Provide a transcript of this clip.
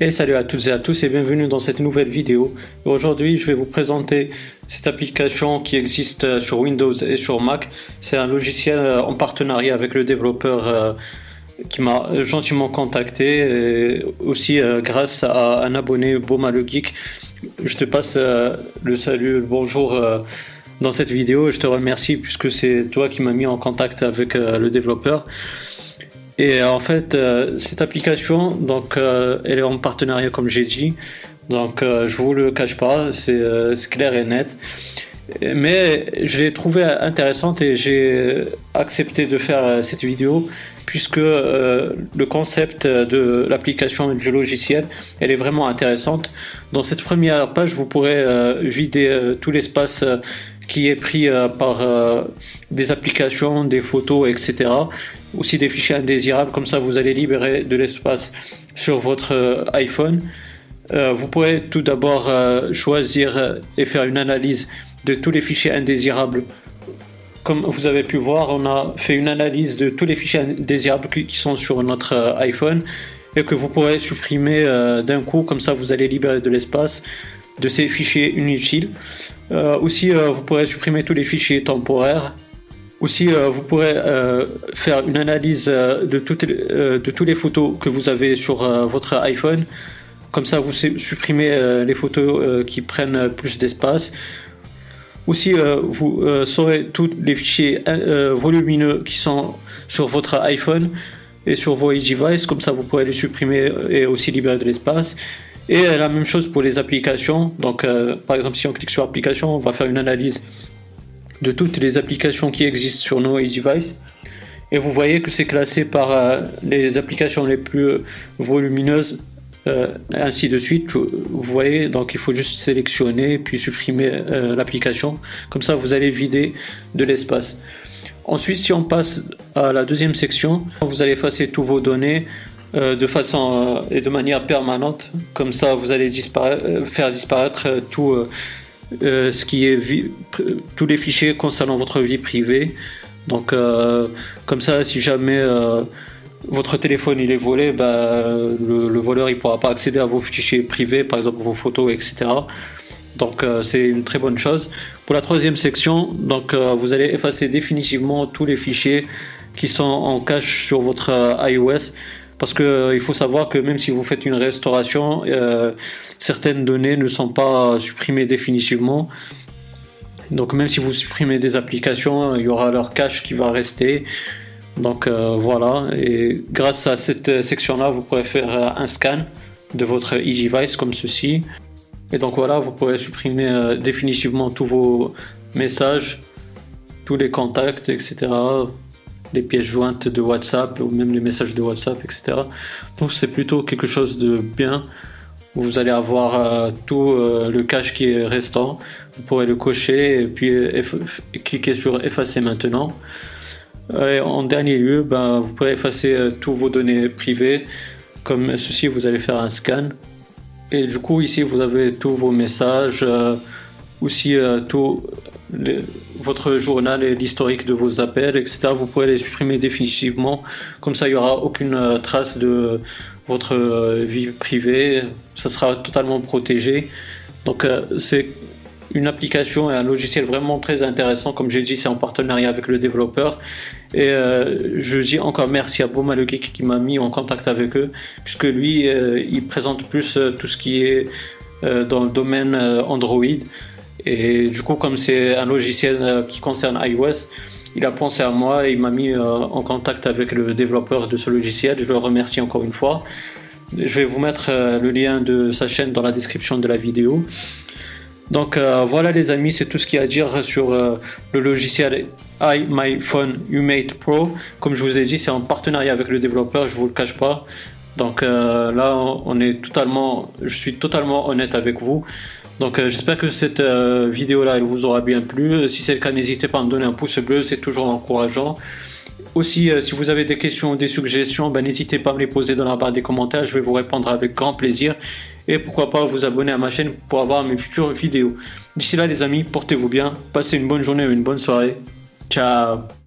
Et salut à toutes et à tous et bienvenue dans cette nouvelle vidéo. Aujourd'hui, je vais vous présenter cette application qui existe sur Windows et sur Mac. C'est un logiciel en partenariat avec le développeur euh, qui m'a gentiment contacté et aussi euh, grâce à un abonné Boma le Geek. Je te passe euh, le salut, le bonjour dans cette vidéo. Je te remercie puisque c'est toi qui m'as mis en contact avec le développeur. Et en fait, euh, cette application, donc, euh, elle est en partenariat, comme j'ai dit. Donc, euh, je vous le cache pas, c'est clair et net. Mais je l'ai trouvé intéressante et j'ai accepté de faire cette vidéo puisque le concept de l'application du logiciel, elle est vraiment intéressante. Dans cette première page, vous pourrez vider tout l'espace qui est pris par des applications, des photos, etc aussi des fichiers indésirables, comme ça vous allez libérer de l'espace sur votre euh, iPhone. Euh, vous pourrez tout d'abord euh, choisir et faire une analyse de tous les fichiers indésirables. Comme vous avez pu voir, on a fait une analyse de tous les fichiers indésirables qui sont sur notre iPhone et que vous pourrez supprimer d'un coup, comme ça vous allez libérer de l'espace de ces fichiers inutiles. aussi, vous pourrez supprimer tous les fichiers temporaires aussi, euh, vous pourrez euh, faire une analyse euh, de, toutes les photos que vous avez sur votre iPhone. Comme ça, vous supprimez les photos qui prennent plus d'espace. Aussi, vous saurez tous les fichiers volumineux qui sont sur votre iPhone et sur vos devices. Comme ça, vous pourrez les supprimer et aussi libérer de l'espace. Et la même chose pour les applications. Donc, par exemple, si on clique sur application, on va faire une analyse de toutes les applications qui existent sur nos devices. Et vous voyez que c'est classé par euh, les applications les plus volumineuses, euh, ainsi de suite. Vous voyez, donc il faut juste sélectionner puis supprimer euh, l'application. Comme ça, vous allez vider de l'espace. Ensuite, si on passe à la deuxième section, vous allez effacer tous vos données de façon et de manière permanente. Comme ça, vous allez faire disparaître tout euh, ce qui est tous les fichiers concernant votre vie privée. Donc euh, comme ça, si jamais euh, votre téléphone il est volé, bah, le, voleur il pourra pas accéder à vos fichiers privés, par exemple vos photos, etc. Donc c'est une très bonne chose. Pour la troisième section, donc vous allez effacer définitivement tous les fichiers qui sont en cache sur votre iOS parce que euh, il faut savoir que même si vous faites une restauration, euh, certaines données ne sont pas supprimées définitivement. Donc même si vous supprimez des applications, il y aura leur cache qui va rester. Donc euh, voilà, et grâce à cette section-là, vous pourrez faire un scan de votre e-device comme ceci. Et donc voilà, vous pourrez supprimer définitivement tous vos messages, tous les contacts, etc les pièces jointes de WhatsApp ou même les messages de WhatsApp, etc. Donc c'est plutôt quelque chose de bien. Vous allez avoir euh, tout euh, le cache qui est restant. Vous pourrez le cocher et puis cliquer sur effacer maintenant. Et en dernier lieu, ben, vous pourrez effacer euh, tous vos données privées. Comme ceci, vous allez faire un scan. Et du coup, ici, vous avez tous vos messages, aussi tout votre journal et l'historique de vos appels, etc. Vous pourrez les supprimer définitivement. Comme ça, il n'y aura aucune euh, trace de votre euh, vie privée. Ça sera totalement protégé. Donc, euh, c'est une application et un logiciel vraiment très intéressant. Comme j'ai dit, c'est en partenariat avec le développeur. Et je dis encore merci à Boma le Geek qui m'a mis en contact avec eux, puisque lui, il présente plus tout ce qui est dans le domaine Android. Et du coup, comme c'est un logiciel euh, qui concerne iOS, il a pensé à moi et il m'a mis euh, en contact avec le développeur de ce logiciel. Je le remercie encore une fois. Je vais vous mettre euh, le lien de sa chaîne dans la description de la vidéo. Donc voilà les amis, c'est tout ce qu'il y a à dire sur le logiciel iMyPhone Umate Pro. Comme je vous ai dit, c'est en partenariat avec le développeur, je vous le cache pas. Donc là, on est totalement, je suis totalement honnête avec vous. Donc euh, j'espère que cette euh, vidéo là elle vous aura bien plu. Si c'est le cas, n'hésitez pas à me donner un pouce bleu, c'est toujours encourageant. Aussi, euh, si vous avez des questions ou des suggestions, ben, n'hésitez pas à me les poser dans la barre des commentaires, je vais vous répondre avec grand plaisir. Et pourquoi pas vous abonner à ma chaîne pour avoir mes futures vidéos. D'ici là les amis, portez-vous bien, passez une bonne journée ou une bonne soirée. Ciao